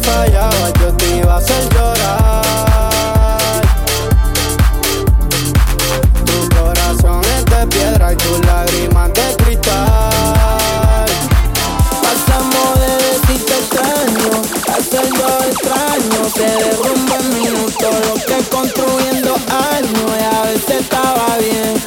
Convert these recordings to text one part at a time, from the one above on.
prometí que si fallaba yo te iba a hacer llorar. Tu corazón es de piedra y tus lágrimas de cristal. Pasamos de decirte extraño hacerlo extraño. Se derrumba en minutos lo que construyendo años. Y a veces estaba bien,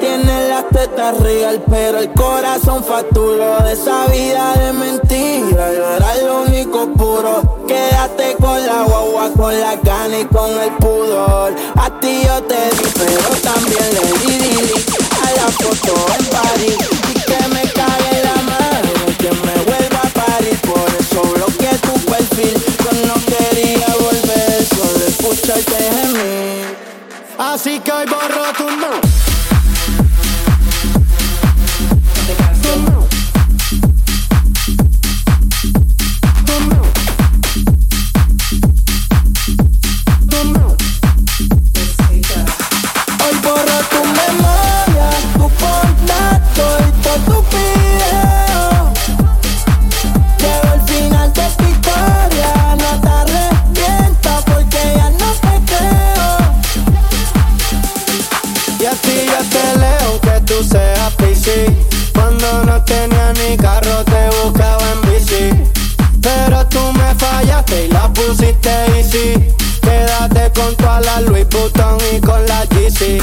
Tienes las tetas real, pero el corazón factulo. De esa vida de mentira, yo era lo único puro. Quédate con la guagua, con la gana y con el pudor. A ti yo te di, pero también le di, di, di te leo que tú seas PC. Cuando no tenía ni carro te buscaba en bici. Pero tú me fallaste y la pusiste easy. Quédate con toda la Louis Vuitton y con la GC.